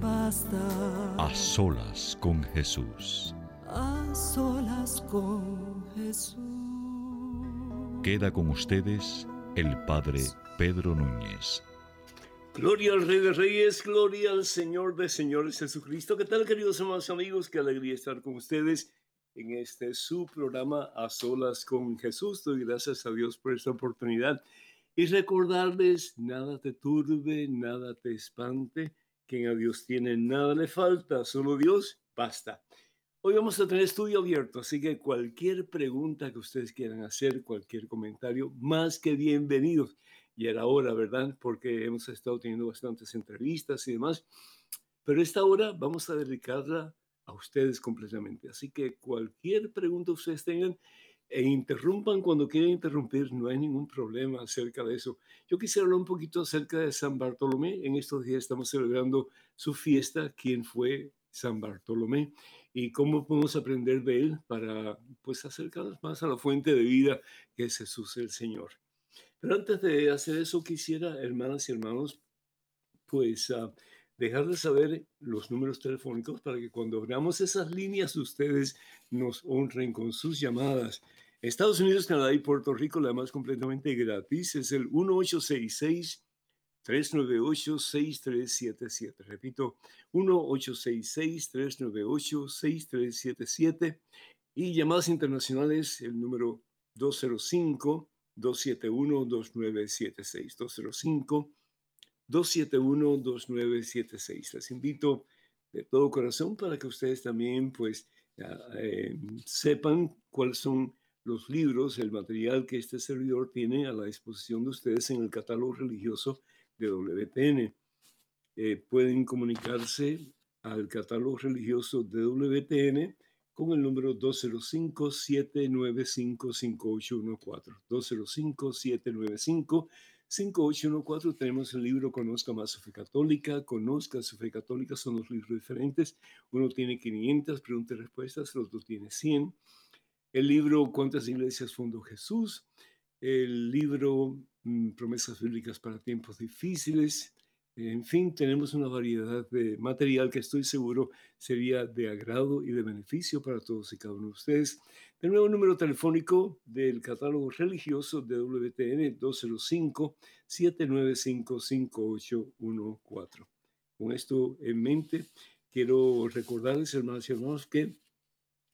Basta. A solas con Jesús. A solas con Jesús. Queda con ustedes el Padre Pedro Núñez. Gloria al Rey de Reyes, gloria al Señor de Señores Jesucristo. ¿Qué tal, queridos hermanos amigos? Qué alegría estar con ustedes en este su programa A Solas con Jesús. Doy gracias a Dios por esta oportunidad y recordarles, nada te turbe, nada te espante, quien a Dios tiene nada le falta, solo Dios basta. Hoy vamos a tener estudio abierto, así que cualquier pregunta que ustedes quieran hacer, cualquier comentario, más que bienvenidos. Y era hora, ¿verdad? Porque hemos estado teniendo bastantes entrevistas y demás. Pero esta hora vamos a dedicarla a ustedes completamente. Así que cualquier pregunta ustedes tengan, e interrumpan cuando quieran interrumpir, no hay ningún problema acerca de eso. Yo quisiera hablar un poquito acerca de San Bartolomé. En estos días estamos celebrando su fiesta, quién fue San Bartolomé y cómo podemos aprender de él para pues acercarnos más a la fuente de vida que es Jesús el Señor. Pero antes de hacer eso quisiera, hermanas y hermanos, pues uh, dejarles saber los números telefónicos para que cuando abramos esas líneas ustedes nos honren con sus llamadas. Estados Unidos, Canadá y Puerto Rico, la más completamente gratis, es el 1866 398-6377. Repito, 1-866-398-6377. Y llamadas internacionales, el número 205-271-2976. 205-271-2976. Les invito de todo corazón para que ustedes también pues eh, sepan cuáles son los libros, el material que este servidor tiene a la disposición de ustedes en el catálogo religioso de WTN. Eh, pueden comunicarse al catálogo religioso de WTN con el número 205-795-5814. 205-795-5814. Tenemos el libro Conozca más su fe católica. Conozca su fe católica. Son los libros diferentes. Uno tiene 500 preguntas y respuestas, el otro tiene 100. El libro ¿Cuántas iglesias fundó Jesús? El libro mm, Promesas bíblicas para tiempos difíciles. En fin, tenemos una variedad de material que estoy seguro sería de agrado y de beneficio para todos y cada uno de ustedes. De nuevo, número telefónico del catálogo religioso de WTN 205-795-5814. Con esto en mente, quiero recordarles, hermanos y hermanos, que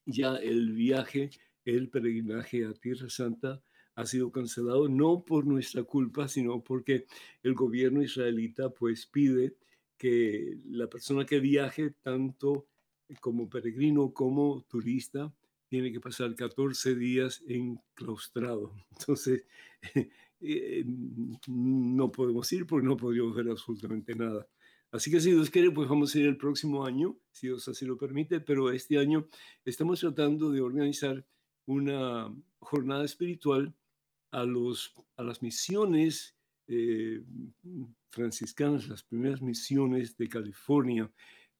ya el viaje el peregrinaje a Tierra Santa ha sido cancelado no por nuestra culpa, sino porque el gobierno israelita pues pide que la persona que viaje tanto como peregrino como turista tiene que pasar 14 días enclaustrado. Entonces, eh, no podemos ir porque no podríamos ver absolutamente nada. Así que si Dios quiere, pues vamos a ir el próximo año, si Dios así lo permite, pero este año estamos tratando de organizar una jornada espiritual a, los, a las misiones eh, franciscanas, las primeras misiones de California.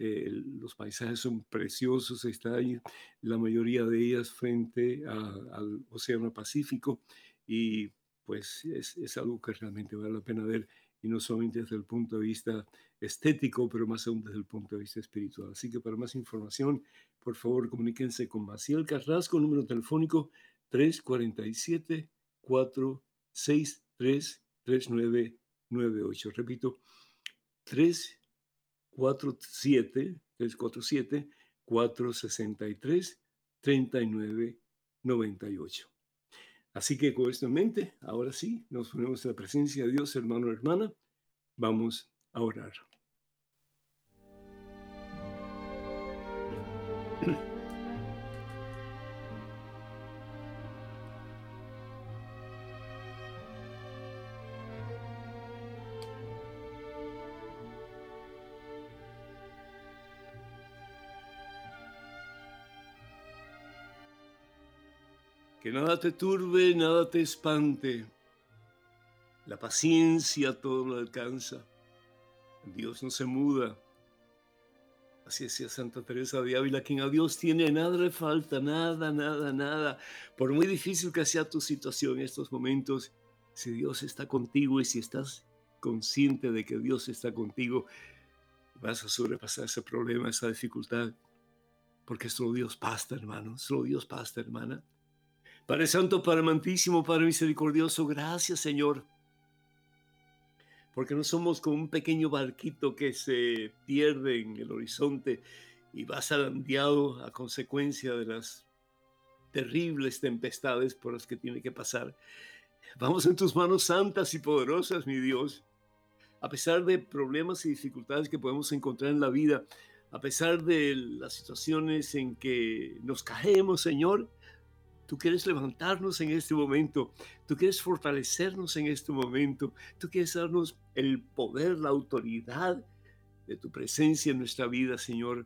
Eh, los paisajes son preciosos, está ahí la mayoría de ellas frente al Océano Pacífico y pues es, es, algo que realmente vale la pena ver y no solamente desde el punto de vista estético, pero más aún desde el punto de vista espiritual. Así que para más información, por favor, comuníquense con Maciel Carrasco, número telefónico 347 463 3998. Repito, 347 347 463 3998. Así que con esto en mente, ahora sí, nos ponemos en la presencia de Dios, hermano, hermana. Vamos a orar. Nada te turbe, nada te espante. La paciencia todo lo alcanza. Dios no se muda. Así decía Santa Teresa de Ávila, quien a Dios tiene nada le falta, nada, nada, nada. Por muy difícil que sea tu situación en estos momentos, si Dios está contigo y si estás consciente de que Dios está contigo, vas a sobrepasar ese problema, esa dificultad, porque solo Dios pasta, hermano, solo Dios pasta, hermana. Padre Santo, Padre Amantísimo, Padre Misericordioso, gracias Señor. Porque no somos como un pequeño barquito que se pierde en el horizonte y va zarandeado a consecuencia de las terribles tempestades por las que tiene que pasar. Vamos en tus manos santas y poderosas, mi Dios. A pesar de problemas y dificultades que podemos encontrar en la vida, a pesar de las situaciones en que nos caemos, Señor, Tú quieres levantarnos en este momento. Tú quieres fortalecernos en este momento. Tú quieres darnos el poder, la autoridad de tu presencia en nuestra vida, Señor,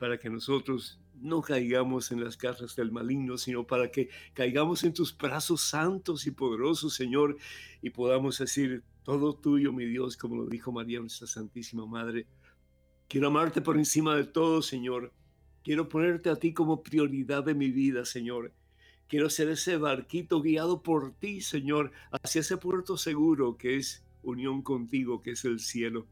para que nosotros no caigamos en las garras del maligno, sino para que caigamos en tus brazos santos y poderosos, Señor, y podamos decir, todo tuyo, mi Dios, como lo dijo María, nuestra Santísima Madre. Quiero amarte por encima de todo, Señor. Quiero ponerte a ti como prioridad de mi vida, Señor. Quiero ser ese barquito guiado por ti, Señor, hacia ese puerto seguro que es unión contigo, que es el cielo.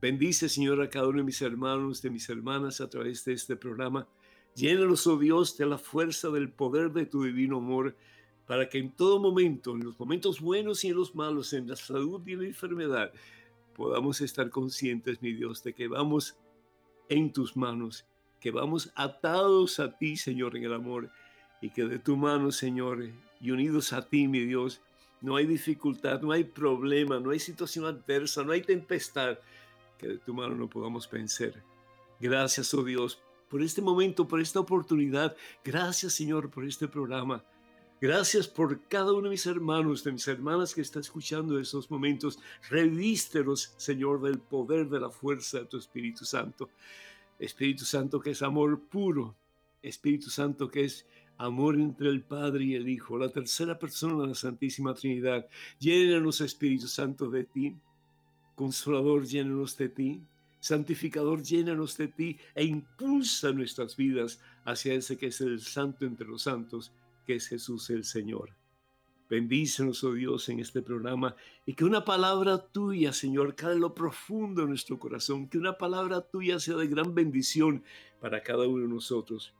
Bendice, Señor, a cada uno de mis hermanos, de mis hermanas a través de este programa. Llénalos, oh Dios, de la fuerza del poder de tu divino amor, para que en todo momento, en los momentos buenos y en los malos, en la salud y en la enfermedad, podamos estar conscientes, mi Dios, de que vamos en tus manos, que vamos atados a ti, Señor, en el amor y que de tu mano, Señor, y unidos a ti, mi Dios, no hay dificultad, no hay problema, no hay situación adversa, no hay tempestad que de tu mano no podamos vencer. Gracias, oh Dios, por este momento, por esta oportunidad. Gracias, Señor, por este programa. Gracias por cada uno de mis hermanos, de mis hermanas que está escuchando esos momentos. Revístelos, Señor, del poder, de la fuerza de tu Espíritu Santo. Espíritu Santo que es amor puro. Espíritu Santo que es amor entre el Padre y el Hijo, la tercera persona de la Santísima Trinidad. Llénanos, Espíritu Santo, de ti. Consolador, llénanos de ti. Santificador, llénanos de ti e impulsa nuestras vidas hacia ese que es el Santo entre los santos, que es Jesús el Señor. Bendícenos, oh Dios, en este programa y que una palabra tuya, Señor, cale lo profundo de nuestro corazón, que una palabra tuya sea de gran bendición para cada uno de nosotros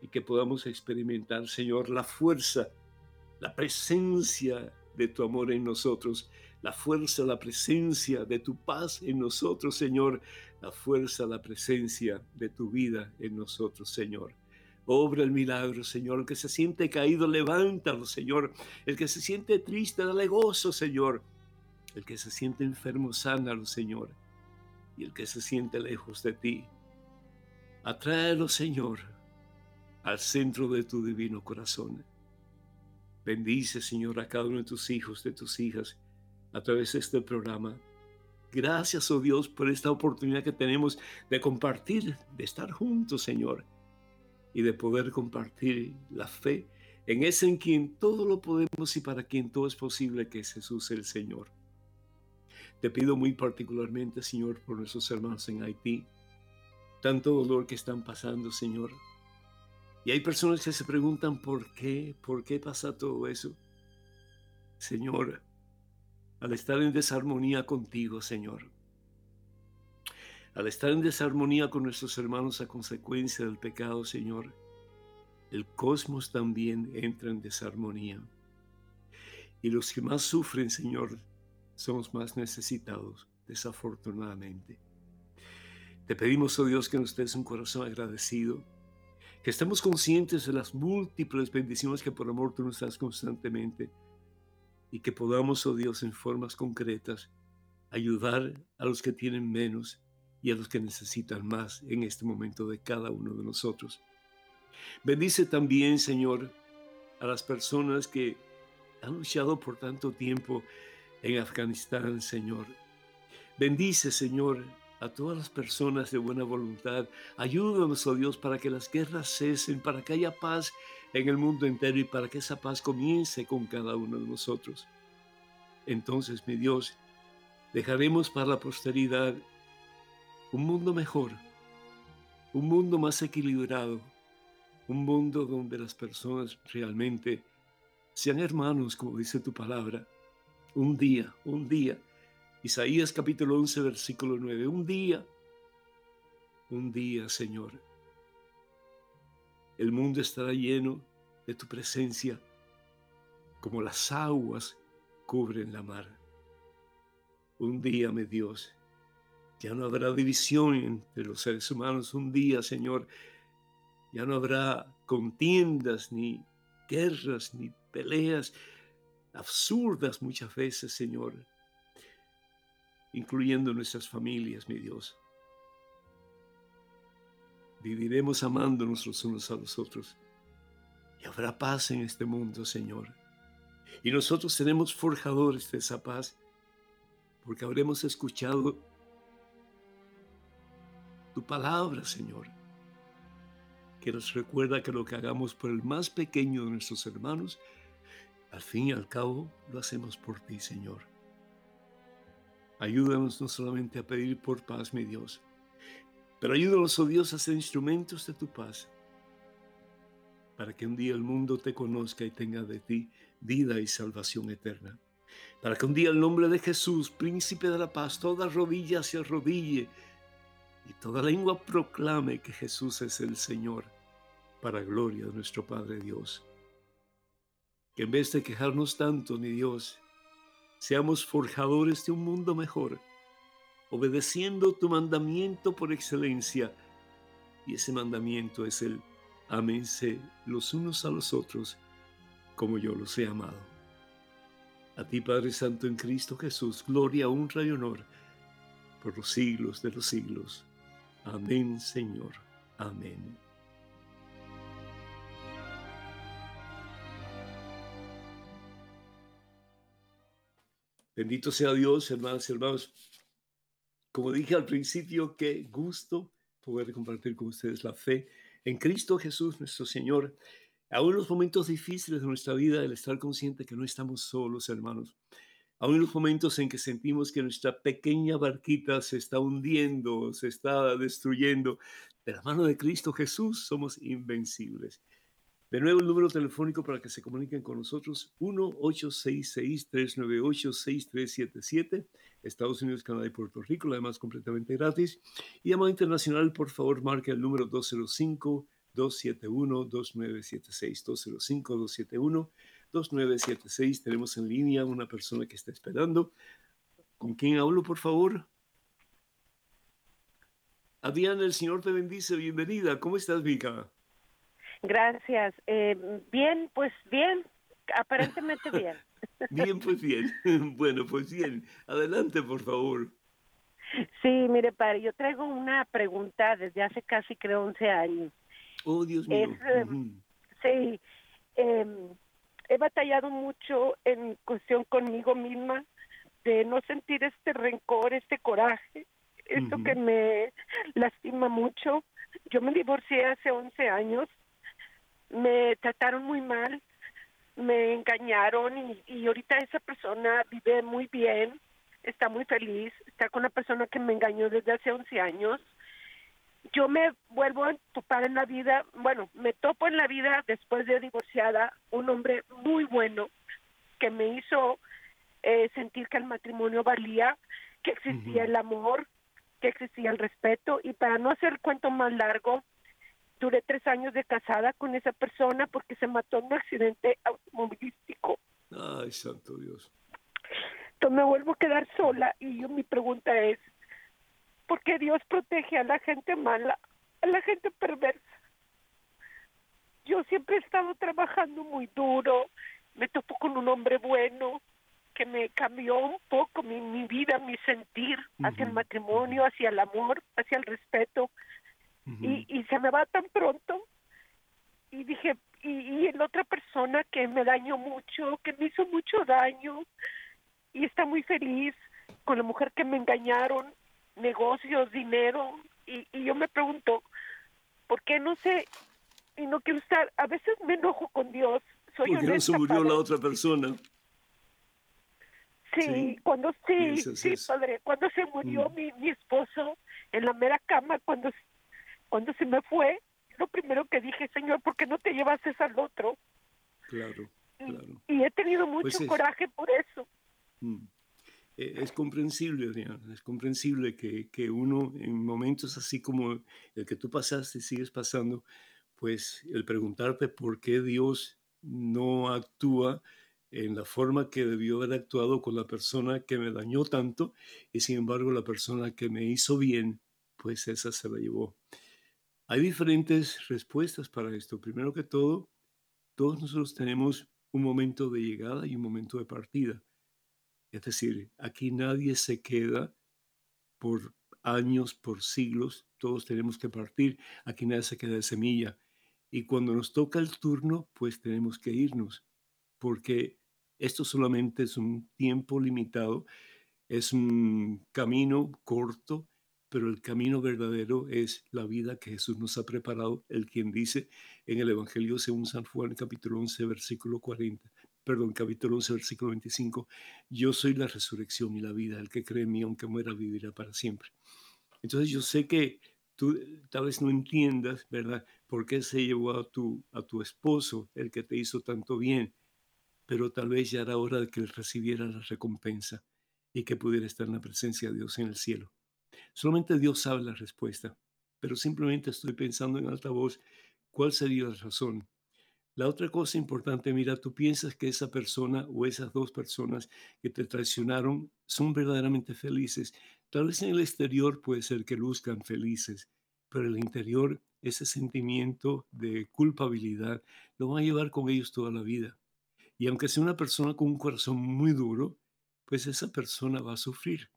y que podamos experimentar, Señor, la fuerza, la presencia de tu amor en nosotros, la fuerza, la presencia de tu paz en nosotros, Señor, la fuerza, la presencia de tu vida en nosotros, Señor. Obra el milagro, Señor. El que se siente caído, levántalo, Señor. El que se siente triste, dale gozo, Señor. El que se siente enfermo, sánalo, Señor. Y el que se siente lejos de ti, atráelo, Señor al centro de tu divino corazón. Bendice, Señor, a cada uno de tus hijos, de tus hijas, a través de este programa. Gracias, oh Dios, por esta oportunidad que tenemos de compartir, de estar juntos, Señor, y de poder compartir la fe en ese en quien todo lo podemos y para quien todo es posible, que es Jesús el Señor. Te pido muy particularmente, Señor, por nuestros hermanos en Haití, tanto dolor que están pasando, Señor, y hay personas que se preguntan por qué, por qué pasa todo eso. Señor, al estar en desarmonía contigo, Señor, al estar en desarmonía con nuestros hermanos a consecuencia del pecado, Señor, el cosmos también entra en desarmonía. Y los que más sufren, Señor, son los más necesitados, desafortunadamente. Te pedimos, oh Dios, que nos des un corazón agradecido, que estemos conscientes de las múltiples bendiciones que por amor tú nos das constantemente y que podamos, oh Dios, en formas concretas, ayudar a los que tienen menos y a los que necesitan más en este momento de cada uno de nosotros. Bendice también, Señor, a las personas que han luchado por tanto tiempo en Afganistán, Señor. Bendice, Señor, a todas las personas de buena voluntad. Ayúdanos, oh Dios, para que las guerras cesen, para que haya paz en el mundo entero y para que esa paz comience con cada uno de nosotros. Entonces, mi Dios, dejaremos para la posteridad un mundo mejor, un mundo más equilibrado, un mundo donde las personas realmente sean hermanos, como dice tu palabra. Un día, un día. Isaías capítulo 11, versículo 9. Un día, un día, Señor. El mundo estará lleno de tu presencia, como las aguas cubren la mar. Un día, mi Dios, ya no habrá división entre los seres humanos. Un día, Señor, ya no habrá contiendas, ni guerras, ni peleas absurdas muchas veces, Señor, incluyendo nuestras familias, mi Dios. Viviremos amándonos los unos a los otros y habrá paz en este mundo, Señor. Y nosotros seremos forjadores de esa paz porque habremos escuchado tu palabra, Señor que nos recuerda que lo que hagamos por el más pequeño de nuestros hermanos, al fin y al cabo lo hacemos por ti, Señor. Ayúdanos no solamente a pedir por paz, mi Dios, pero ayúdanos, oh Dios, a ser instrumentos de tu paz, para que un día el mundo te conozca y tenga de ti vida y salvación eterna. Para que un día el nombre de Jesús, príncipe de la paz, toda rodilla se arrodille y toda lengua proclame que Jesús es el Señor, para gloria de nuestro Padre Dios. Que en vez de quejarnos tanto, mi Dios, seamos forjadores de un mundo mejor, obedeciendo tu mandamiento por excelencia. Y ese mandamiento es el amense los unos a los otros como yo los he amado. A ti, Padre Santo, en Cristo Jesús, gloria, honra y honor por los siglos de los siglos. Amén, Señor. Amén. Bendito sea Dios, hermanos y hermanos. Como dije al principio, qué gusto poder compartir con ustedes la fe en Cristo Jesús, nuestro Señor. Aún en los momentos difíciles de nuestra vida, el estar consciente que no estamos solos, hermanos. Aún en los momentos en que sentimos que nuestra pequeña barquita se está hundiendo, se está destruyendo, de la mano de Cristo Jesús somos invencibles. De nuevo el número telefónico para que se comuniquen con nosotros, 1-866-398-6377, Estados Unidos, Canadá y Puerto Rico, además completamente gratis. Y llamada internacional, por favor, marque el número 205-271-2976, 205-271. 2976. Tenemos en línea una persona que está esperando. ¿Con quién hablo, por favor? Adriana, el Señor te bendice. Bienvenida. ¿Cómo estás, Vika? Gracias. Eh, bien, pues bien. Aparentemente bien. bien, pues bien. bueno, pues bien. Adelante, por favor. Sí, mire, padre, yo traigo una pregunta desde hace casi, creo, 11 años. Oh, Dios mío. Eh, sí. Eh, he batallado mucho en cuestión conmigo misma de no sentir este rencor, este coraje, esto que me lastima mucho. Yo me divorcié hace 11 años, me trataron muy mal, me engañaron y, y ahorita esa persona vive muy bien, está muy feliz, está con una persona que me engañó desde hace 11 años. Yo me vuelvo a topar en la vida, bueno, me topo en la vida después de divorciada, un hombre muy bueno que me hizo eh, sentir que el matrimonio valía, que existía el amor, que existía el respeto y para no hacer el cuento más largo, duré tres años de casada con esa persona porque se mató en un accidente automovilístico. Ay, santo Dios. Entonces me vuelvo a quedar sola y yo mi pregunta es, ¿por qué Dios protege a la gente mala, a la gente perversa? Yo siempre he estado trabajando muy duro, me topo con un hombre bueno que me cambió un poco mi, mi vida, mi sentir hacia el matrimonio, hacia el amor, hacia el respeto. Y, y se me va tan pronto. Y dije, y, y la otra persona que me dañó mucho, que me hizo mucho daño, y está muy feliz con la mujer que me engañaron, negocios, dinero, y, y yo me pregunto, ¿por qué no sé? Y no quiero estar, a veces me enojo con Dios. Soy Porque no se murió padre. la otra persona. Sí, Sí, cuando sí, sí, padre, cuando se murió Mm. mi, mi esposo en la mera cama, cuando, cuando se me fue, lo primero que dije, Señor, ¿por qué no te llevas al otro? Claro, claro. y he tenido mucho Pues es- coraje por eso. Mm. Eh, Es comprensible, Adriana, es comprensible que, que uno en momentos así como el que tú pasaste y sigues pasando, pues el preguntarte por qué Dios no actúa en la forma que debió haber actuado con la persona que me dañó tanto y sin embargo la persona que me hizo bien, pues esa se la llevó. Hay diferentes respuestas para esto. Primero que todo, todos nosotros tenemos un momento de llegada y un momento de partida. Es decir, aquí nadie se queda por años, por siglos, todos tenemos que partir, aquí nadie se queda de semilla. Y cuando nos toca el turno, pues tenemos que irnos, porque esto solamente es un tiempo limitado, es un camino corto, pero el camino verdadero es la vida que Jesús nos ha preparado, el quien dice en el Evangelio según San Juan, capítulo 11, versículo 40, perdón, capítulo 11, versículo 25, yo soy la resurrección y la vida, el que cree en mí, aunque muera, vivirá para siempre. Entonces yo sé que tú tal vez no entiendas, ¿verdad? ¿Por qué se llevó a tu, a tu esposo, el que te hizo tanto bien? Pero tal vez ya era hora de que él recibiera la recompensa y que pudiera estar en la presencia de Dios en el cielo. Solamente Dios sabe la respuesta, pero simplemente estoy pensando en alta voz cuál sería la razón. La otra cosa importante, mira, tú piensas que esa persona o esas dos personas que te traicionaron son verdaderamente felices. Tal vez en el exterior puede ser que luzcan felices, pero en el interior ese sentimiento de culpabilidad lo van a llevar con ellos toda la vida. Y aunque sea una persona con un corazón muy duro, pues esa persona va a sufrir.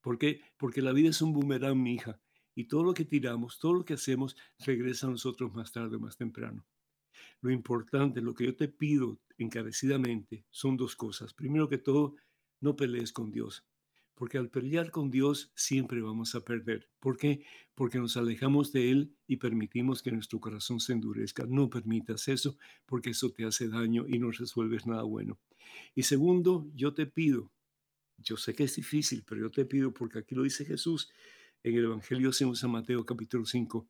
¿Por qué? Porque la vida es un boomerang, mi hija, y todo lo que tiramos, todo lo que hacemos, regresa a nosotros más tarde o más temprano. Lo importante, lo que yo te pido encarecidamente, son dos cosas. Primero que todo, no pelees con Dios, porque al pelear con Dios siempre vamos a perder. ¿Por qué? Porque nos alejamos de Él y permitimos que nuestro corazón se endurezca. No permitas eso, porque eso te hace daño y no resuelves nada bueno. Y segundo, yo te pido, yo sé que es difícil, pero yo te pido, porque aquí lo dice Jesús en el Evangelio según San Mateo capítulo 5,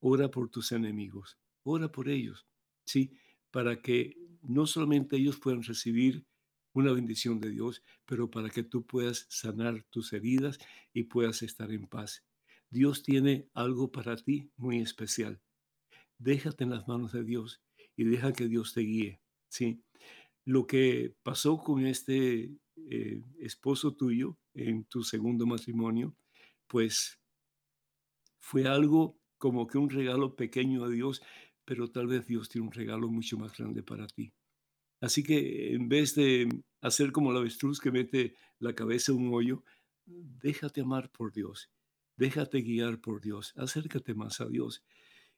ora por tus enemigos, ora por ellos, ¿sí? Para que no solamente ellos puedan recibir una bendición de Dios, pero para que tú puedas sanar tus heridas y puedas estar en paz. Dios tiene algo para ti muy especial. Déjate en las manos de Dios y deja que Dios te guíe, ¿sí? Lo que pasó con este eh, esposo tuyo en tu segundo matrimonio, pues fue algo como que un regalo pequeño a Dios, pero tal vez Dios tiene un regalo mucho más grande para ti. Así que en vez de hacer como la avestruz que mete la cabeza en un hoyo, déjate amar por Dios, déjate guiar por Dios, acércate más a Dios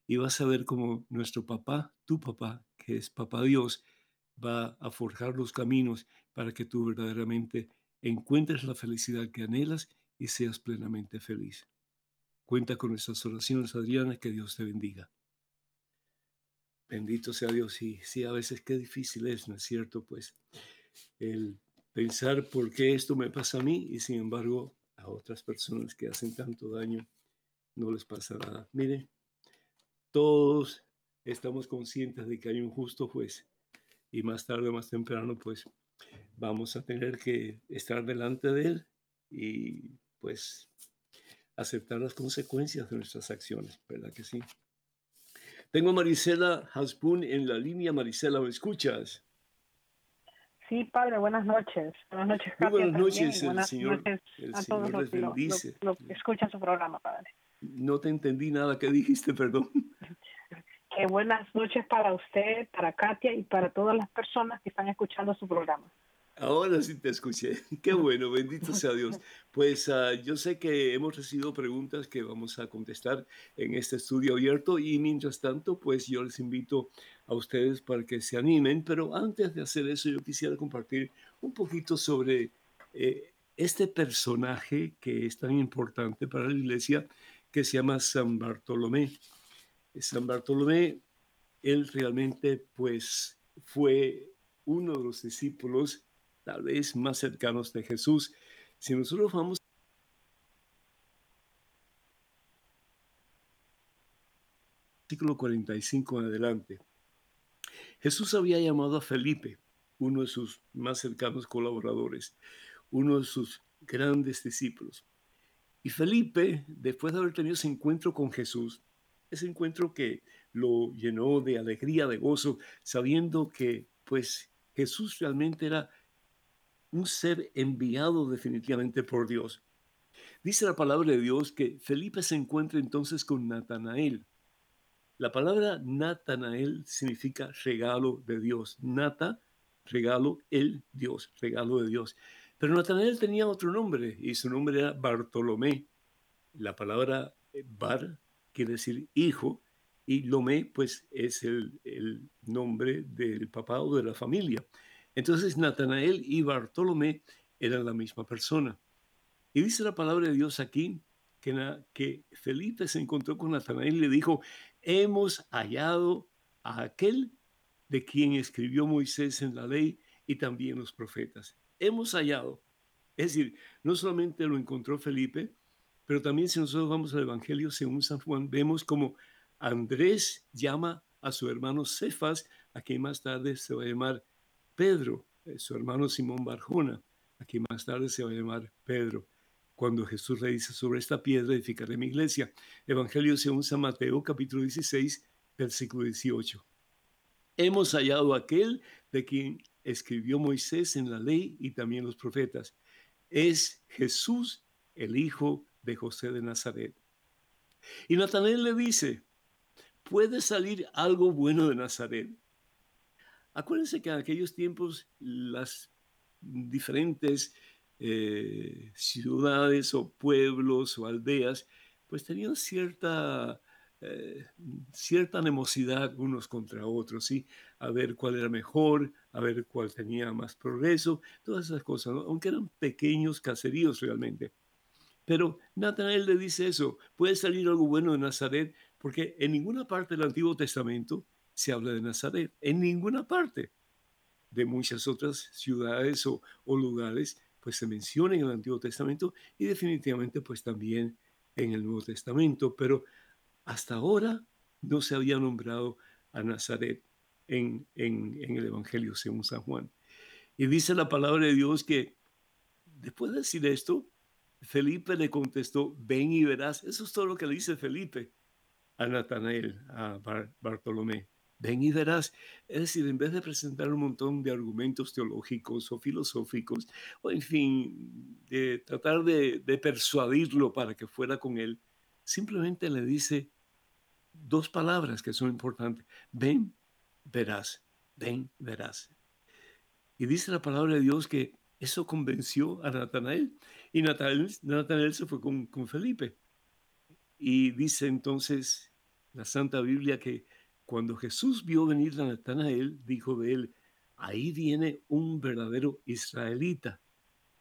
y vas a ver como nuestro papá, tu papá, que es papá Dios, va a forjar los caminos para que tú verdaderamente encuentres la felicidad que anhelas y seas plenamente feliz. Cuenta con nuestras oraciones, Adriana, que Dios te bendiga. Bendito sea Dios. Y sí, a veces qué difícil es, ¿no es cierto? Pues el pensar por qué esto me pasa a mí y sin embargo a otras personas que hacen tanto daño no les pasa nada. Mire, todos estamos conscientes de que hay un justo juez y más tarde o más temprano pues vamos a tener que estar delante de él y pues aceptar las consecuencias de nuestras acciones, ¿verdad que sí? Tengo a Marisela Hasbun en la línea. Marisela, ¿me escuchas? Sí, padre, buenas noches. Buenas noches, Muy buenas Katia, noches, el Señor, noches el a Señor todos los escuchan su programa, padre. No te entendí nada que dijiste, perdón. Que buenas noches para usted, para Katia y para todas las personas que están escuchando su programa. Ahora sí te escuché. Qué bueno, bendito sea Dios. Pues ah, yo sé que hemos recibido preguntas que vamos a contestar en este estudio abierto y mientras tanto, pues yo les invito a ustedes para que se animen, pero antes de hacer eso yo quisiera compartir un poquito sobre eh, este personaje que es tan importante para la iglesia que se llama San Bartolomé. San Bartolomé, él realmente pues fue uno de los discípulos tal vez más cercanos de Jesús. Si nosotros vamos versículo 45 en adelante, Jesús había llamado a Felipe, uno de sus más cercanos colaboradores, uno de sus grandes discípulos. Y Felipe, después de haber tenido ese encuentro con Jesús, ese encuentro que lo llenó de alegría, de gozo, sabiendo que pues Jesús realmente era un ser enviado definitivamente por Dios. Dice la palabra de Dios que Felipe se encuentra entonces con Natanael. La palabra Natanael significa regalo de Dios. Nata, regalo, el Dios, regalo de Dios. Pero Natanael tenía otro nombre y su nombre era Bartolomé. La palabra eh, Bar quiere decir hijo y Lomé pues es el, nombre del papá o de la familia. Entonces Natanael y Bartolomé eran la misma persona. Y dice la palabra de Dios aquí que, que Felipe se encontró con Natanael y le dijo, hemos hallado a aquel de quien escribió Moisés en la ley y también los profetas. Hemos hallado. Es decir, no solamente lo encontró Felipe, pero también si nosotros vamos al Evangelio según San Juan, vemos como Andrés llama a su hermano Cefas, a quien más tarde se va a llamar Pedro, eh, su hermano Simón Barjona, a quien más tarde se va a llamar Pedro. Cuando Jesús le dice, sobre esta piedra edificaré mi iglesia. Evangelio según San Mateo, capítulo 16, versículo 18. Hemos hallado aquel de quien escribió Moisés en la ley y también los profetas. Es Jesús, el hijo de José de Nazaret. Y Natanael le dice, ¿puede salir algo bueno de Nazaret? Acuérdense que en aquellos tiempos las diferentes eh, ciudades o pueblos o aldeas pues tenían cierta, eh, cierta animosidad unos contra otros, ¿sí? A ver cuál era mejor, a ver cuál tenía más progreso, todas esas cosas, ¿no? aunque eran pequeños caseríos realmente. Pero Natanael le dice eso, puede salir algo bueno de Nazaret, porque en ninguna parte del Antiguo Testamento se habla de Nazaret, en ninguna parte de muchas otras ciudades o, lugares, pues se menciona en el Antiguo Testamento y definitivamente pues también en el Nuevo Testamento, pero hasta ahora no se había nombrado a Nazaret en, en el Evangelio según San Juan. Y dice la palabra de Dios que después de decir esto, Felipe le contestó, ven y verás. Eso es todo lo que le dice Felipe a Natanael, a Bar- Bartolomé. Ven y verás. Es decir, en vez de presentar un montón de argumentos teológicos o filosóficos, o en fin, de tratar de, de persuadirlo para que fuera con él, simplemente le dice dos palabras que son importantes. Ven, verás. Ven, verás. Y dice la palabra de Dios que eso convenció a Natanael. Y Natanael, Natanael se fue con, con Felipe. Y dice entonces la Santa Biblia que cuando Jesús vio venir a Natanael, dijo de él, ahí viene un verdadero israelita.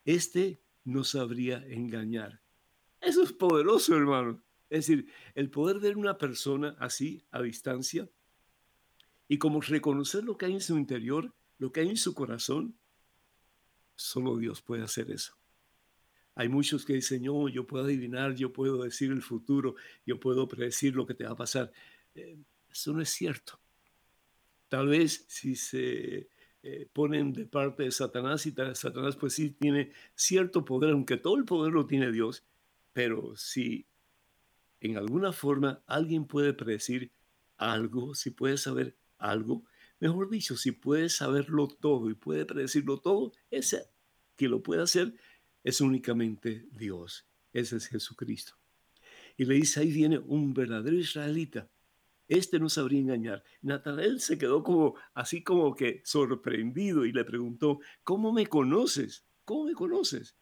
Este no sabría engañar. Eso es poderoso, hermano. Es decir, el poder ver una persona así a distancia y como reconocer lo que hay en su interior, lo que hay en su corazón, solo Dios puede hacer eso. Hay muchos que dicen, no, yo puedo adivinar, yo puedo decir el futuro, yo puedo predecir lo que te va a pasar. Eh, eso no es cierto. Tal vez si se eh, ponen de parte de Satanás y Satanás pues sí tiene cierto poder, aunque todo el poder lo tiene Dios, pero si en alguna forma alguien puede predecir algo, si puede saber algo, Mejor dicho, si puede saberlo todo y puede predecirlo todo, ese que lo puede hacer es únicamente Dios. Ese es Jesucristo. Y le dice, ahí viene un verdadero israelita. Este no sabría engañar. Natanael se quedó como así como que sorprendido y le preguntó, ¿cómo me conoces? ¿Cómo me conoces?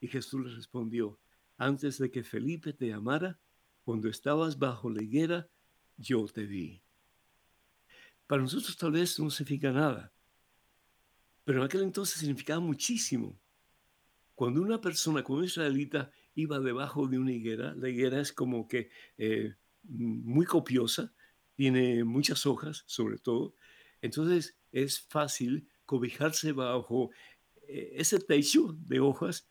Y Jesús le respondió, antes de que Felipe te amara, cuando estabas bajo la higuera, yo te vi. Para nosotros tal vez no significa nada, pero en aquel entonces significaba muchísimo. Cuando una persona, como un israelita, iba debajo de una higuera, la higuera es como que eh, muy copiosa, tiene muchas hojas sobre todo, entonces es fácil cobijarse bajo eh, ese techo de hojas.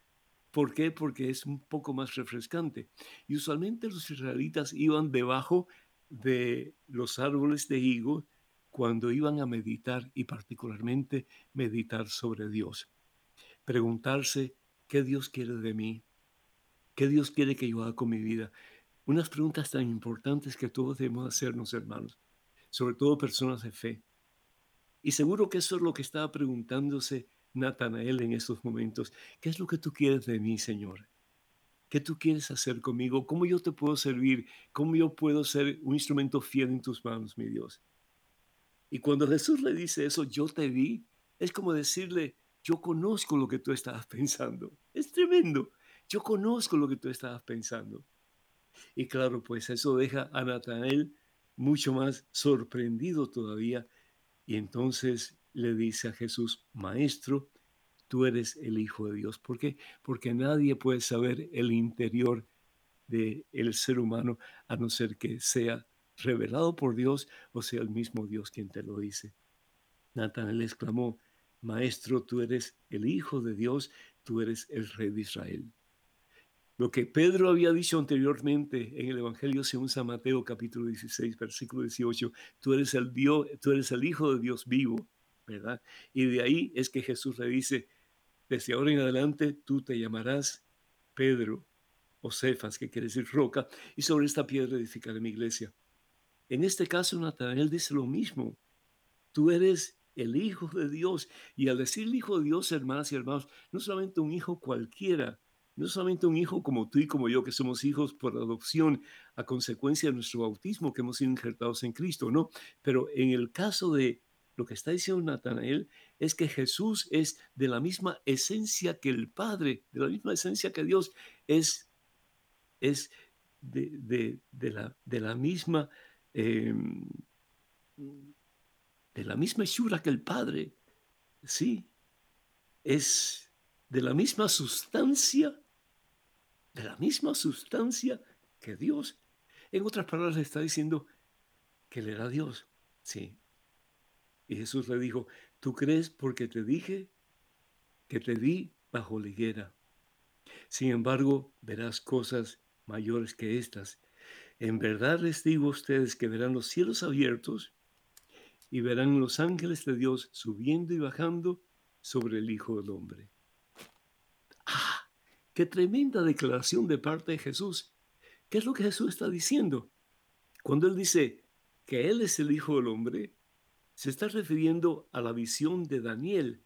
¿Por qué? Porque es un poco más refrescante. Y usualmente los israelitas iban debajo de los árboles de higo cuando iban a meditar y particularmente meditar sobre Dios. Preguntarse, ¿qué Dios quiere de mí? ¿Qué Dios quiere que yo haga con mi vida? Unas preguntas tan importantes que todos debemos hacernos, hermanos, sobre todo personas de fe. Y seguro que eso es lo que estaba preguntándose Natanael en estos momentos. ¿Qué es lo que tú quieres de mí, Señor? ¿Qué tú quieres hacer conmigo? ¿Cómo yo te puedo servir? ¿Cómo yo puedo ser un instrumento fiel en tus manos, mi Dios? Y cuando Jesús le dice eso, yo te vi, es como decirle, yo conozco lo que tú estabas pensando. Es tremendo. Yo conozco lo que tú estabas pensando. Y claro, pues eso deja a Natanael mucho más sorprendido todavía. Y entonces le dice a Jesús, Maestro, tú eres el Hijo de Dios. ¿Por qué? Porque nadie puede saber el interior del el ser humano a no ser que sea revelado por Dios o sea el mismo Dios quien te lo dice. Natanael exclamó, Maestro, tú eres el Hijo de Dios, tú eres el Rey de Israel. Lo que Pedro había dicho anteriormente en el Evangelio según San Mateo capítulo 16, versículo 18, tú eres el Dios, tú eres el Hijo de Dios vivo, ¿verdad? Y de ahí es que Jesús le dice, desde ahora en adelante tú te llamarás Pedro o Cefas, que quiere decir roca, y sobre esta piedra edificaré mi iglesia. En este caso, Natanael dice lo mismo. Tú eres el Hijo de Dios. Y al decir el Hijo de Dios, hermanas y hermanos, no solamente un hijo cualquiera, no solamente un hijo como tú y como yo, que somos hijos por adopción a consecuencia de nuestro bautismo, que hemos sido injertados en Cristo, no. Pero en el caso de lo que está diciendo Natanael, es que Jesús es de la misma esencia que el Padre, de la misma esencia que Dios, es, es de, de, la, de la misma Em, de la misma hechura que el Padre, sí, es de la misma sustancia, de la misma sustancia que Dios. En otras palabras, está diciendo que él era Dios, sí. Y Jesús le dijo, ¿tú crees porque te dije que te di bajo la higuera? Sin embargo, verás cosas mayores que estas. En verdad les digo a ustedes que verán los cielos abiertos y verán los ángeles de Dios subiendo y bajando sobre el Hijo del Hombre. ¡Ah! ¡Qué tremenda declaración de parte de Jesús! ¿Qué es lo que Jesús está diciendo? Cuando Él dice que Él es el Hijo del Hombre, se está refiriendo a la visión de Daniel,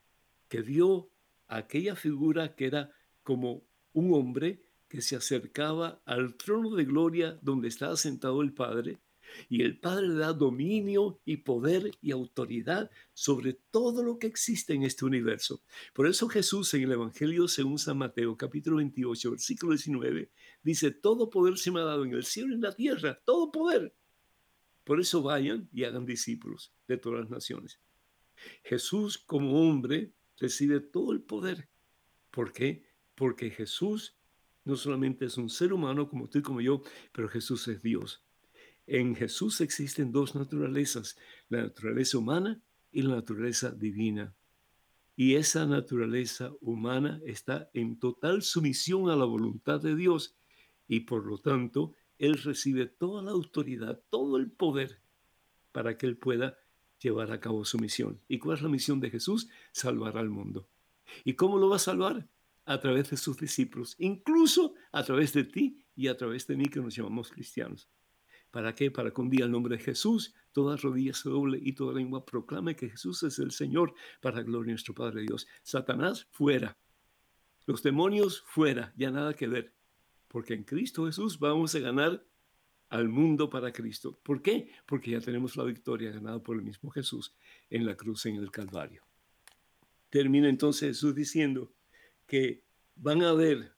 que vio aquella figura que era como un hombre que se acercaba al trono de gloria donde estaba sentado el Padre, y el Padre le da dominio y poder y autoridad sobre todo lo que existe en este universo. Por eso Jesús en el Evangelio según San Mateo capítulo 28 versículo 19 dice, todo poder se me ha dado en el cielo y en la tierra, todo poder. Por eso vayan y hagan discípulos de todas las naciones. Jesús como hombre recibe todo el poder. ¿Por qué? Porque Jesús no solamente es un ser humano como tú y como yo, pero Jesús es Dios. En Jesús existen dos naturalezas, la naturaleza humana y la naturaleza divina. Y esa naturaleza humana está en total sumisión a la voluntad de Dios y por lo tanto Él recibe toda la autoridad, todo el poder para que Él pueda llevar a cabo su misión. ¿Y cuál es la misión de Jesús? Salvar al mundo. ¿Y cómo lo va a salvar? a través de sus discípulos, incluso a través de ti y a través de mí que nos llamamos cristianos. ¿Para qué? Para que un día el nombre de Jesús, toda rodilla se doble y toda lengua proclame que Jesús es el Señor para gloria de nuestro Padre Dios. Satanás fuera. Los demonios fuera, ya nada que ver. Porque en Cristo Jesús vamos a ganar al mundo para Cristo. ¿Por qué? Porque ya tenemos la victoria ganada por el mismo Jesús en la cruz en el Calvario. Termina entonces Jesús diciendo que van a ver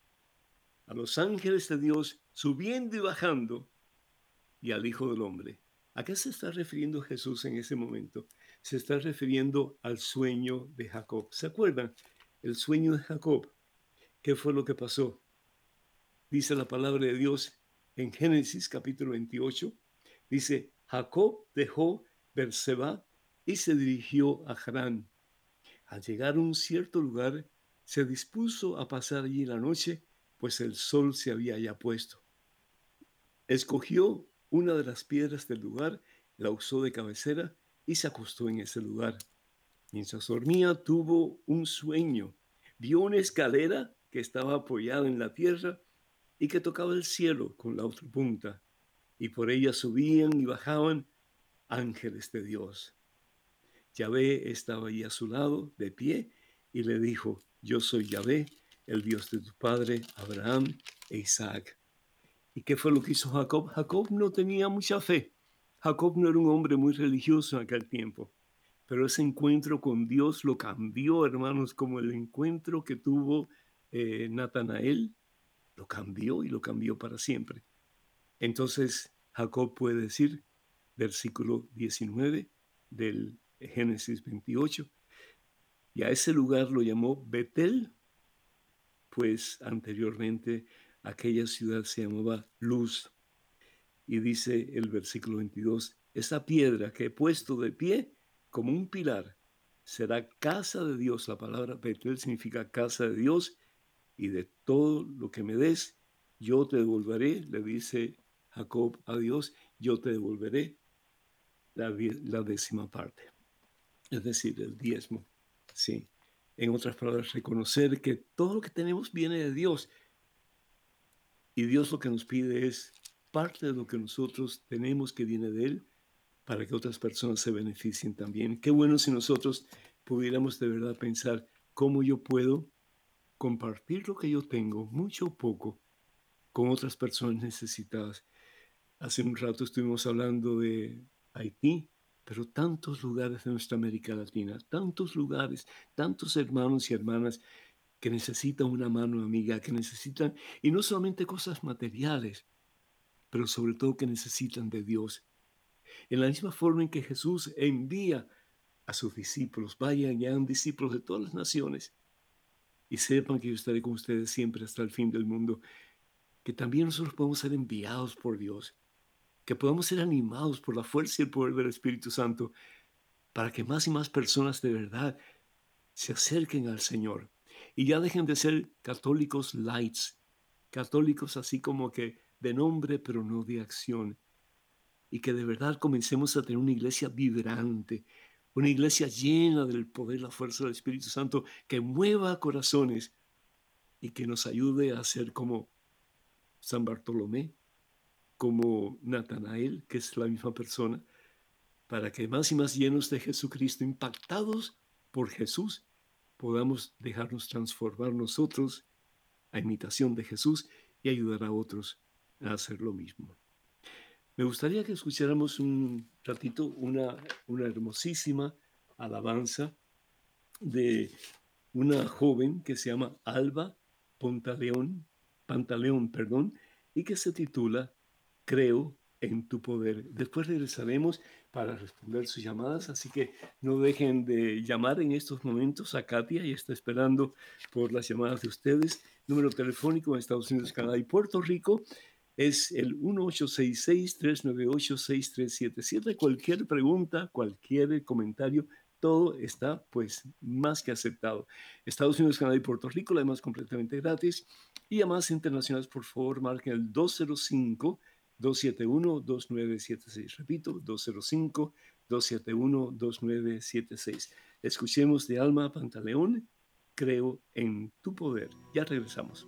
a los ángeles de Dios subiendo y bajando y al Hijo del Hombre. ¿A qué se está refiriendo Jesús en ese momento? Se está refiriendo al sueño de Jacob. ¿Se acuerdan? El sueño de Jacob. ¿Qué fue lo que pasó? Dice la palabra de Dios en Génesis capítulo 28. Dice, Jacob dejó Berseba y se dirigió a Harán. Al llegar a un cierto lugar, se dispuso a pasar allí la noche, pues el sol se había ya puesto. Escogió una de las piedras del lugar, la usó de cabecera y se acostó en ese lugar. Mientras dormía tuvo un sueño. Vio una escalera que estaba apoyada en la tierra y que tocaba el cielo con la otra punta, y por ella subían y bajaban ángeles de Dios. Yahvé estaba allí a su lado, de pie, y le dijo, yo soy Yahvé, el Dios de tu padre Abraham e Isaac. ¿Y qué fue lo que hizo Jacob? Jacob no tenía mucha fe. Jacob no era un hombre muy religioso en aquel tiempo. Pero ese encuentro con Dios lo cambió, hermanos, como el encuentro que tuvo eh, Natanael, lo cambió y lo cambió para siempre. Entonces Jacob puede decir, versículo 19 del Génesis 28, y a ese lugar lo llamó Betel, pues anteriormente aquella ciudad se llamaba Luz. Y dice el versículo 22, esa piedra que he puesto de pie como un pilar será casa de Dios. La palabra Betel significa casa de Dios y de todo lo que me des, yo te devolveré, le dice Jacob a Dios, yo te devolveré la, la décima parte. Es decir, el diezmo. Sí. En otras palabras, reconocer que todo lo que tenemos viene de Dios y Dios lo que nos pide es parte de lo que nosotros tenemos que viene de Él para que otras personas se beneficien también. Qué bueno si nosotros pudiéramos de verdad pensar cómo yo puedo compartir lo que yo tengo, mucho o poco, con otras personas necesitadas. Hace un rato estuvimos hablando de Haití, pero tantos lugares de nuestra América Latina, tantos lugares, tantos hermanos y hermanas que necesitan una mano amiga, que necesitan, y no solamente cosas materiales, pero sobre todo que necesitan de Dios. En la misma forma en que Jesús envía a sus discípulos, vayan y hagan discípulos de todas las naciones, y sepan que yo estaré con ustedes siempre hasta el fin del mundo, que también nosotros podemos ser enviados por Dios, que podamos ser animados por la fuerza y el poder del Espíritu Santo, para que más y más personas de verdad se acerquen al Señor y ya dejen de ser católicos lights, católicos así como que de nombre pero no de acción, y que de verdad comencemos a tener una iglesia vibrante, una iglesia llena del poder, la fuerza del Espíritu Santo, que mueva corazones y que nos ayude a ser como San Bartolomé, como Natanael, que es la misma persona, para que más y más llenos de Jesucristo, impactados por Jesús, podamos dejarnos transformar nosotros a imitación de Jesús y ayudar a otros a hacer lo mismo. Me gustaría que escucháramos un ratito una, una hermosísima alabanza de una joven que se llama Alba Pantaleón, Pantaleón, perdón, y que se titula Creo en tu poder. Después regresaremos para responder sus llamadas, así que no dejen de llamar en estos momentos a Katia y está esperando por las llamadas de ustedes. Número telefónico en Estados Unidos, Canadá y Puerto Rico es el 1866-398-6377. Cualquier pregunta, cualquier comentario, todo está pues más que aceptado. Estados Unidos, Canadá y Puerto Rico, además completamente gratis. Y llamadas internacionales, por favor, marquen el 205 271-2976. Repito, 205-271-2976. Escuchemos de Alma Pantaleón, creo en tu poder. Ya regresamos.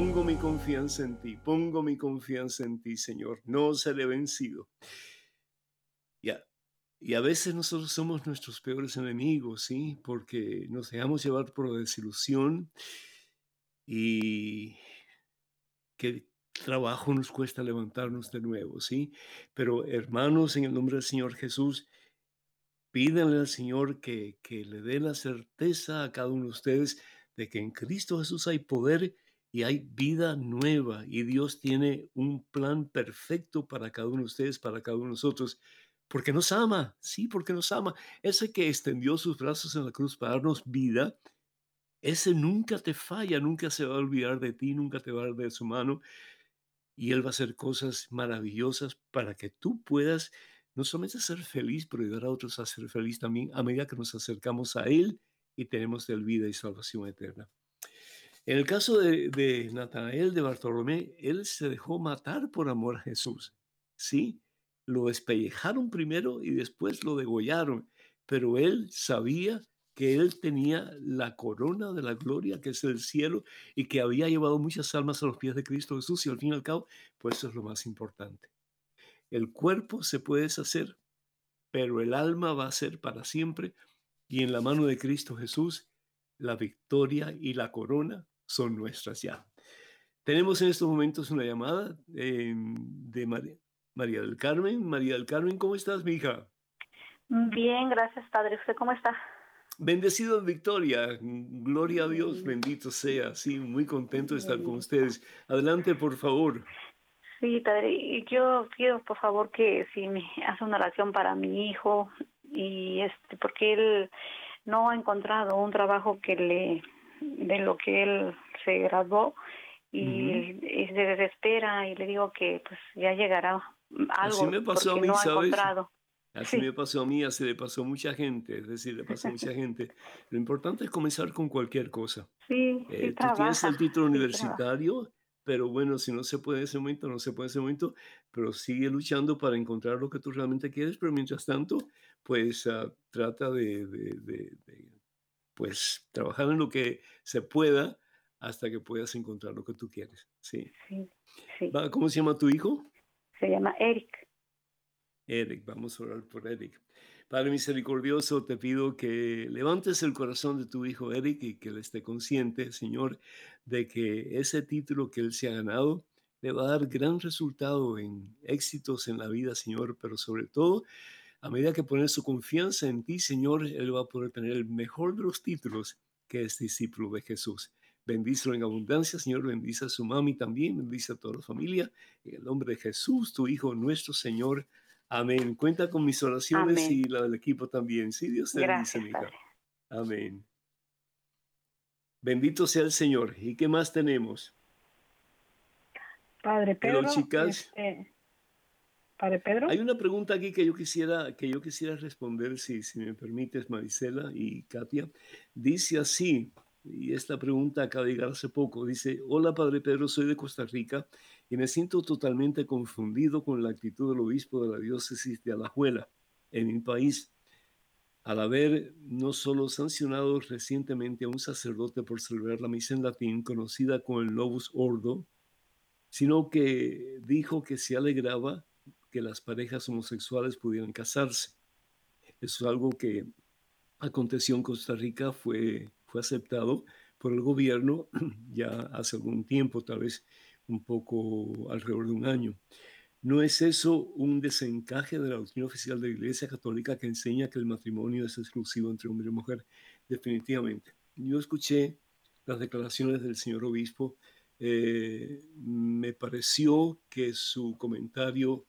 Pongo mi confianza en ti, pongo mi confianza en ti, Señor. No seré vencido. Y a, y a veces nosotros somos nuestros peores enemigos, ¿sí? Porque nos dejamos llevar por la desilusión y que trabajo nos cuesta levantarnos de nuevo, ¿sí? Pero hermanos, en el nombre del Señor Jesús, pídanle al Señor que, que le dé la certeza a cada uno de ustedes de que en Cristo Jesús hay poder y hay vida nueva y Dios tiene un plan perfecto para cada uno de ustedes, para cada uno de nosotros, porque nos ama, sí, porque nos ama. Ese que extendió sus brazos en la cruz para darnos vida, ese nunca te falla, nunca se va a olvidar de ti, nunca te va a dar de su mano y Él va a hacer cosas maravillosas para que tú puedas no solamente ser feliz, pero ayudar a otros a ser feliz también a medida que nos acercamos a Él y tenemos el vida y salvación eterna. En el caso de, de Natanael de Bartolomé, él se dejó matar por amor a Jesús. Sí, lo despellejaron primero y después lo degollaron, pero él sabía que él tenía la corona de la gloria, que es el cielo, y que había llevado muchas almas a los pies de Cristo Jesús, y al fin y al cabo, pues eso es lo más importante. El cuerpo se puede deshacer, pero el alma va a ser para siempre, y en la mano de Cristo Jesús, la victoria y la corona son nuestras ya. Tenemos en estos momentos una llamada eh, de María, María del Carmen. María del Carmen, ¿cómo estás, mi hija? Bien, gracias, Padre. ¿Usted cómo está? Bendecido en Victoria, gloria a Dios, bendito sea. Sí, muy contento de estar con ustedes. Adelante, por favor. Sí, Padre. Yo quiero, por favor, que si me hace una oración para mi hijo y este, porque él no ha encontrado un trabajo que le de lo que él se graduó y, y se desespera y le digo que pues ya llegará algo Así me pasó a mí, no ha ¿sabes? encontrado. Así Sí. me pasó a mí, así le pasó a mucha gente, es decir, le pasó a mucha gente. Lo importante es comenzar con cualquier cosa. Sí, Eh, sí tú trabaja. tienes el título sí trabaja. universitario, pero bueno, si no se puede en ese momento, no se puede en ese momento, pero sigue luchando para encontrar lo que tú realmente quieres, pero mientras tanto, pues ah, trata de, de- de- de, pues, trabajar en lo que se pueda hasta que puedas encontrar lo que tú quieres. Sí. Sí, sí. ¿Cómo se llama tu hijo? Se llama Eric. Eric, vamos a orar por Eric. Padre misericordioso, te pido que levantes el corazón de tu hijo Eric y que él esté consciente, Señor, de que ese título que él se ha ganado le va a dar gran resultado en éxitos en la vida, Señor, pero sobre todo, a medida que pone su confianza en ti, Señor, él va a poder tener el mejor de los títulos, que es discípulo de Jesús. Bendícelo en abundancia, Señor, bendice a su mami también, bendice a toda la familia, en el nombre de Jesús, tu Hijo, nuestro Señor. Amén. Cuenta con mis oraciones Amén. y la del equipo también. Sí, Dios te bendice, mi. Amén. Bendito sea el Señor. ¿Y qué más tenemos? Padre Pedro. chicas. este, Padre Pedro. Hay una pregunta aquí que yo quisiera, que yo quisiera responder, si, si me permites, Marisela y Katia. Dice así, y esta pregunta acaba de llegar hace poco, dice, hola Padre Pedro, soy de Costa Rica y me siento totalmente confundido con la actitud del obispo de la diócesis de Alajuela, en mi país, al haber no solo sancionado recientemente a un sacerdote por celebrar la misa en latín, conocida como el Novus Ordo, sino que dijo que se alegraba que las parejas homosexuales pudieran casarse. Eso es algo que aconteció en Costa Rica, fue, fue aceptado por el gobierno ya hace algún tiempo, tal vez un poco alrededor de un año. ¿No es eso un desencaje de la doctrina oficial de la Iglesia Católica que enseña que el matrimonio es exclusivo entre hombre y mujer? Definitivamente. Yo escuché las declaraciones del señor obispo. eh, me pareció que su comentario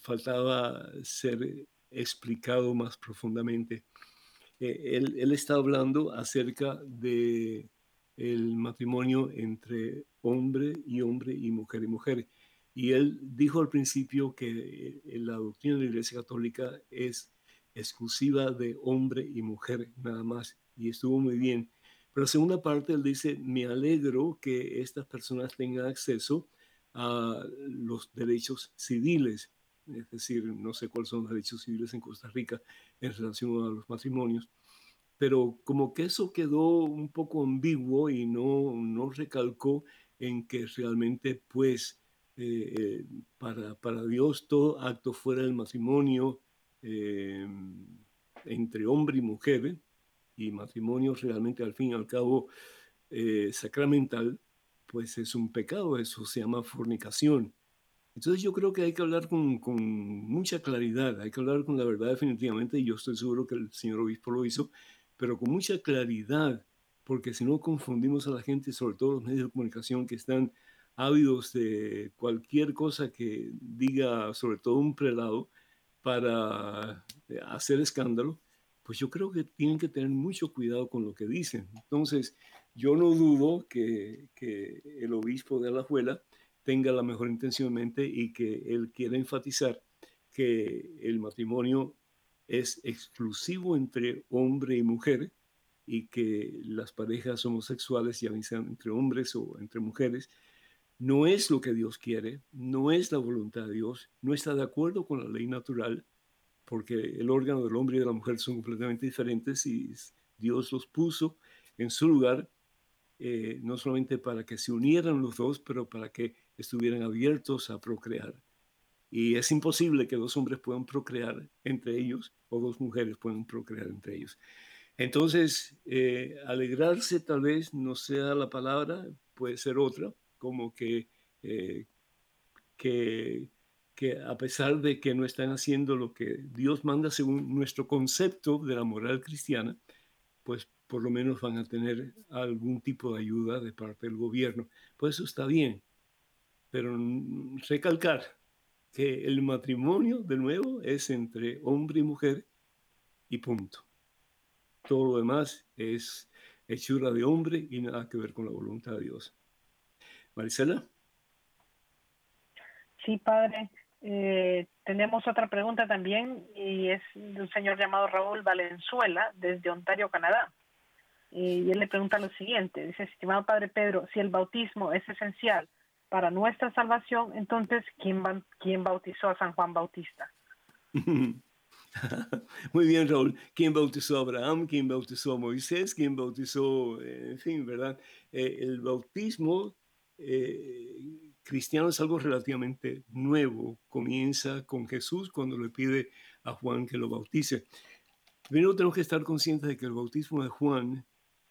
faltaba ser explicado más profundamente. Eh, él, está hablando acerca de el matrimonio entre hombre y hombre y mujer y mujer. Y él dijo al principio que eh, la doctrina de la Iglesia Católica es exclusiva de hombre y mujer nada más. Y estuvo muy bien. Pero la segunda parte, él dice, me alegro que estas personas tengan acceso a los derechos civiles. Es decir, no sé cuáles son los derechos civiles en Costa Rica en relación a los matrimonios. Pero como que eso quedó un poco ambiguo y no, no recalcó en que realmente, pues, eh, eh, para, para Dios todo acto fuera del matrimonio eh, entre hombre y mujer, y matrimonio realmente al fin y al cabo eh, sacramental, pues es un pecado, eso se llama fornicación. Entonces yo creo que hay que hablar con, mucha claridad, hay que hablar con la verdad definitivamente, y yo estoy seguro que el señor obispo lo hizo, pero con mucha claridad, porque si no confundimos a la gente, sobre todo los medios de comunicación que están ávidos de cualquier cosa que diga, sobre todo un prelado, para eh, hacer escándalo, pues yo creo que tienen que tener mucho cuidado con lo que dicen. Entonces, yo no dudo que, que el obispo de Alajuela tenga la mejor intención en mente y que él quiera enfatizar que el matrimonio es exclusivo entre hombre y mujer y que las parejas homosexuales, ya sean entre hombres o entre mujeres, no es lo que Dios quiere, no es la voluntad de Dios, no está de acuerdo con la ley natural, porque el órgano del hombre y de la mujer son completamente diferentes y Dios los puso en su lugar, eh, no solamente para que se unieran los dos, pero para que estuvieran abiertos a procrear. Y es imposible que dos hombres puedan procrear entre ellos o dos mujeres puedan procrear entre ellos. Entonces, eh, alegrarse tal vez no sea la palabra, puede ser otra, como que, eh, que, que a pesar de que no están haciendo lo que Dios manda según nuestro concepto de la moral cristiana, pues por lo menos van a tener algún tipo de ayuda de parte del gobierno. Pues eso está bien, pero recalcar que el matrimonio, de nuevo, es entre hombre y mujer y punto. Todo lo demás es hechura de hombre y nada que ver con la voluntad de Dios. Marisela. Sí, padre. Eh, tenemos otra pregunta también y es de un señor llamado Raúl Valenzuela desde Ontario, Canadá. Y él le pregunta lo siguiente, dice, estimado Padre Pedro, si el bautismo es esencial para nuestra salvación, entonces, ¿quién, quién bautizó a San Juan Bautista? Muy bien, Raúl. ¿Quién bautizó a Abraham? ¿Quién bautizó a Moisés? ¿Quién bautizó, eh, en fin, verdad? Eh, el bautismo eh, cristiano es algo relativamente nuevo. Comienza con Jesús cuando le pide a Juan que lo bautice. Primero tenemos que estar conscientes de que el bautismo de Juan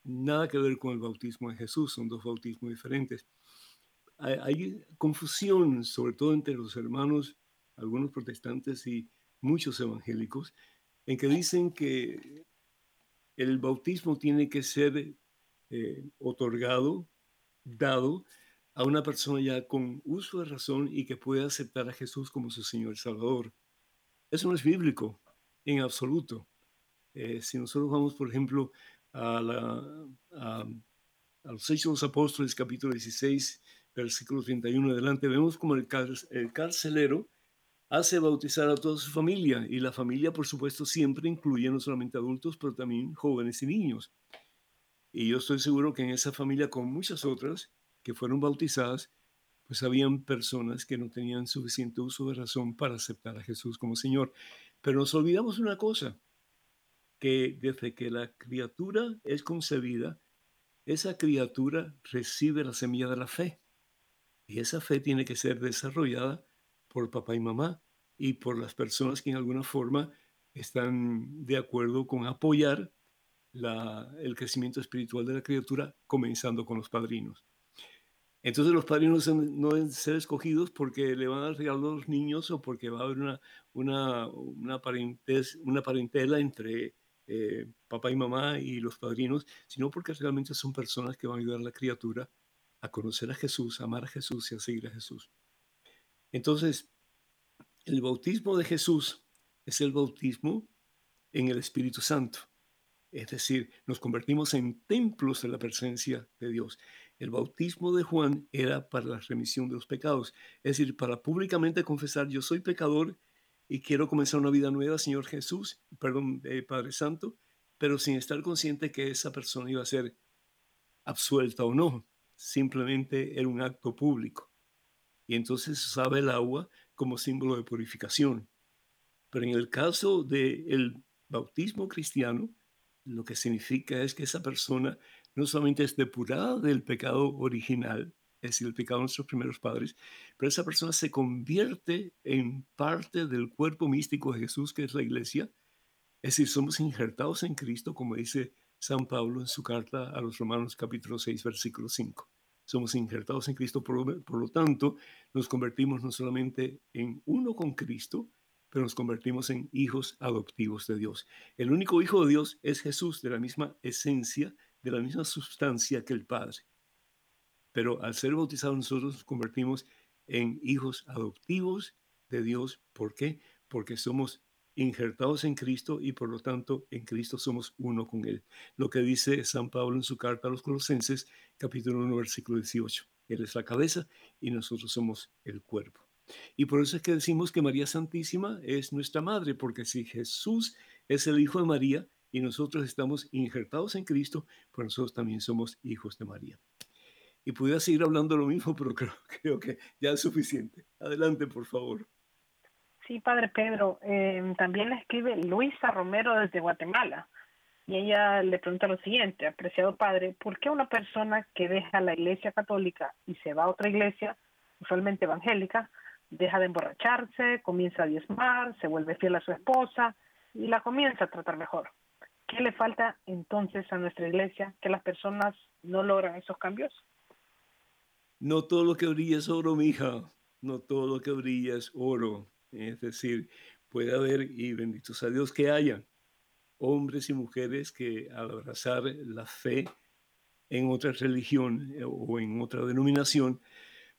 nada que ver con el bautismo de Jesús, son dos bautismos diferentes. Hay, confusión, sobre todo entre los hermanos, algunos protestantes y muchos evangélicos, en que dicen que el bautismo tiene que ser eh, otorgado, dado a una persona ya con uso de razón y que puede aceptar a Jesús como su Señor Salvador. Eso no es bíblico en absoluto. Eh, si nosotros vamos, por ejemplo, a, los Hechos Apóstoles, capítulo 16, versículo 31 adelante, vemos como el carcelero hace bautizar a toda su familia y la familia, por supuesto, siempre incluye no solamente adultos, pero también jóvenes y niños. Y yo estoy seguro que en esa familia, con muchas otras que fueron bautizadas, pues habían personas que no tenían suficiente uso de razón para aceptar a Jesús como Señor. Pero nos olvidamos una cosa, que desde que la criatura es concebida, esa criatura recibe la semilla de la fe. Y esa fe tiene que ser desarrollada por papá y mamá y por las personas que en alguna forma están de acuerdo con apoyar la, el crecimiento espiritual de la criatura, comenzando con los padrinos. Entonces los padrinos no deben ser escogidos porque le van a dar regalo a los niños o porque va a haber una, una, una, parentes, una parentela entre eh, papá y mamá y los padrinos, sino porque realmente son personas que van a ayudar a la criatura a conocer a Jesús, a amar a Jesús y a seguir a Jesús. Entonces, el bautismo de Jesús es el bautismo en el Espíritu Santo. Es decir, nos convertimos en templos de la presencia de Dios. El bautismo de Juan era para la remisión de los pecados, es decir, para públicamente confesar, yo soy pecador y quiero comenzar una vida nueva, Señor Jesús, perdón, eh, Padre Santo, pero sin estar consciente que esa persona iba a ser absuelta o no, simplemente era un acto público. Y entonces usaba el agua como símbolo de purificación. Pero en el caso del bautismo cristiano, lo que significa es que esa persona no solamente es depurada del pecado original, es decir, el pecado de nuestros primeros padres, pero esa persona se convierte en parte del cuerpo místico de Jesús, que es la iglesia. Es decir, somos injertados en Cristo, como dice San Pablo en su carta a los Romanos capítulo 6, versículo 5. somos injertados en Cristo, por, por lo tanto, nos convertimos no solamente en uno con Cristo, pero nos convertimos en hijos adoptivos de Dios. El único hijo de Dios es Jesús, de la misma esencia, de la misma sustancia que el Padre. Pero al ser bautizados nosotros nos convertimos en hijos adoptivos de Dios. ¿Por qué? Porque somos injertados en Cristo y por lo tanto en Cristo somos uno con Él. Lo que dice San Pablo en su carta a los Colosenses, capítulo 1, versículo 18. Él es la cabeza y nosotros somos el cuerpo. Y por eso es que decimos que María Santísima es nuestra madre, porque si Jesús es el Hijo de María y nosotros estamos injertados en Cristo, pues nosotros también somos hijos de María. Y pudiera seguir hablando lo mismo, pero creo, creo que ya es suficiente. Adelante, por favor. Sí, Padre Pedro, eh, también escribe Luisa Romero desde Guatemala. Y ella le pregunta lo siguiente, apreciado Padre, ¿por qué una persona que deja la iglesia católica y se va a otra iglesia, usualmente evangélica, deja de emborracharse, comienza a diezmar, se vuelve fiel a su esposa y la comienza a tratar mejor? ¿Qué le falta entonces a nuestra iglesia que las personas no logran esos cambios? No todo lo que brilla es oro, mija. No todo lo que brilla es oro. Es decir, puede haber, y benditos a Dios que haya, hombres y mujeres que al abrazar la fe en otra religión eh, o en otra denominación,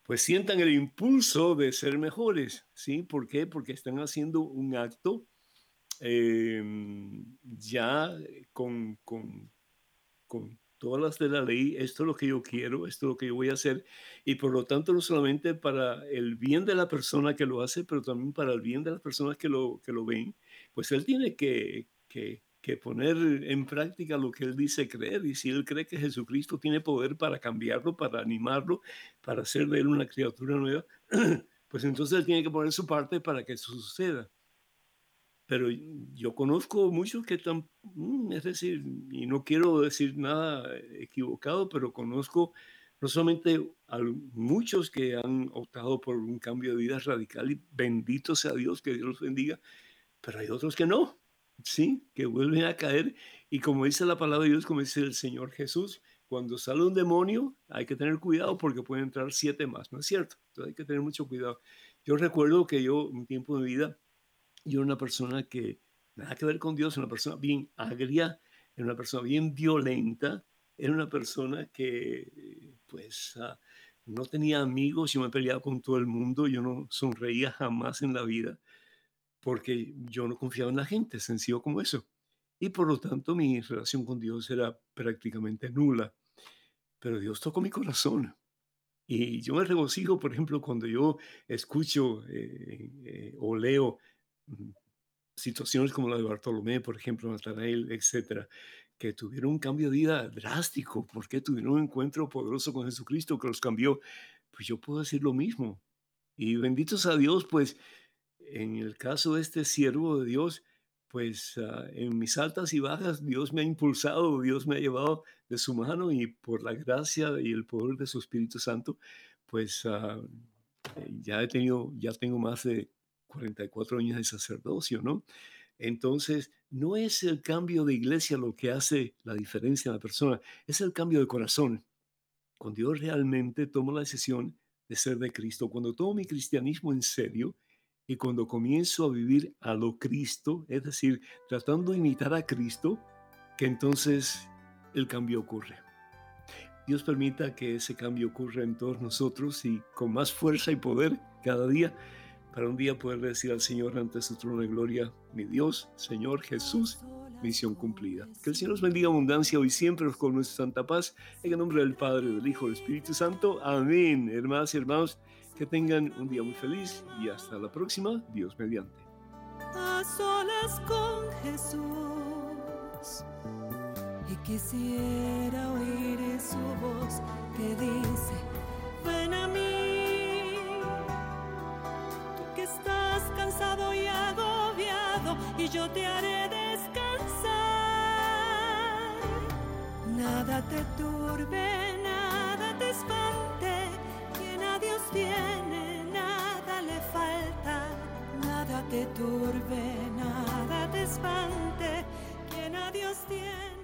pues sientan el impulso de ser mejores, ¿sí? ¿Por qué? Porque están haciendo un acto eh, ya con, con, con todas las de la ley, esto es lo que yo quiero, esto es lo que yo voy a hacer, y por lo tanto no solamente para el bien de la persona que lo hace, pero también para el bien de las personas que lo, que lo ven, pues él tiene que, que, que poner en práctica lo que él dice creer, y si él cree que Jesucristo tiene poder para cambiarlo, para animarlo, para hacer de él una criatura nueva, pues entonces él tiene que poner su parte para que eso suceda pero yo conozco muchos que están, mm, es decir, y no quiero decir nada equivocado, pero conozco no solamente a muchos que han optado por un cambio de vida radical y bendito sea Dios, que Dios los bendiga, pero hay otros que no, ¿sí? Que vuelven a caer y como dice la palabra de Dios, como dice el Señor Jesús, cuando sale un demonio hay que tener cuidado porque pueden entrar siete más, ¿no es cierto? Entonces hay que tener mucho cuidado. Yo recuerdo que yo, un tiempo de vida, yo era una persona que nada que ver con Dios, una persona bien agria, era una persona bien violenta, era una persona que pues uh, no tenía amigos, yo me peleaba con todo el mundo, yo no sonreía jamás en la vida porque yo no confiaba en la gente, sencillo como eso. Y por lo tanto mi relación con Dios era prácticamente nula. Pero Dios tocó mi corazón. Y yo me regocijo, por ejemplo, cuando yo escucho eh, eh, o leo situaciones como la de Bartolomé, por ejemplo, Natanael, etcétera, que tuvieron un cambio de vida drástico, porque tuvieron un encuentro poderoso con Jesucristo que los cambió, pues yo puedo decir lo mismo. Y benditos a Dios, pues en el caso de este siervo de Dios, pues uh, en mis altas y bajas Dios me ha impulsado, Dios me ha llevado de su mano y por la gracia y el poder de su Espíritu Santo, pues uh, ya he tenido, ya tengo más de 44 años de sacerdocio, ¿no? Entonces, no es el cambio de iglesia lo que hace la diferencia en la persona, es el cambio de corazón. Cuando yo realmente tomo la decisión de ser de Cristo, cuando tomo mi cristianismo en serio y cuando comienzo a vivir a lo Cristo, es decir, tratando de imitar a Cristo, que entonces el cambio ocurre. Dios permita que ese cambio ocurra en todos nosotros y con más fuerza y poder cada día para un día poder decir al Señor ante su trono de gloria, mi Dios, Señor Jesús, misión cumplida. Que el Señor nos bendiga abundancia hoy siempre con nuestra santa paz, en el nombre del Padre, del Hijo, del Espíritu Santo. Amén. Hermanas y hermanos, que tengan un día muy feliz y hasta la próxima, Dios mediante. A solas con Jesús y quisiera oír su voz que dice, cansado y agobiado y yo te haré descansar. Nada te turbe, nada te espante, quien a Dios tiene, nada le falta. Nada te turbe, nada te espante, quien a Dios tiene.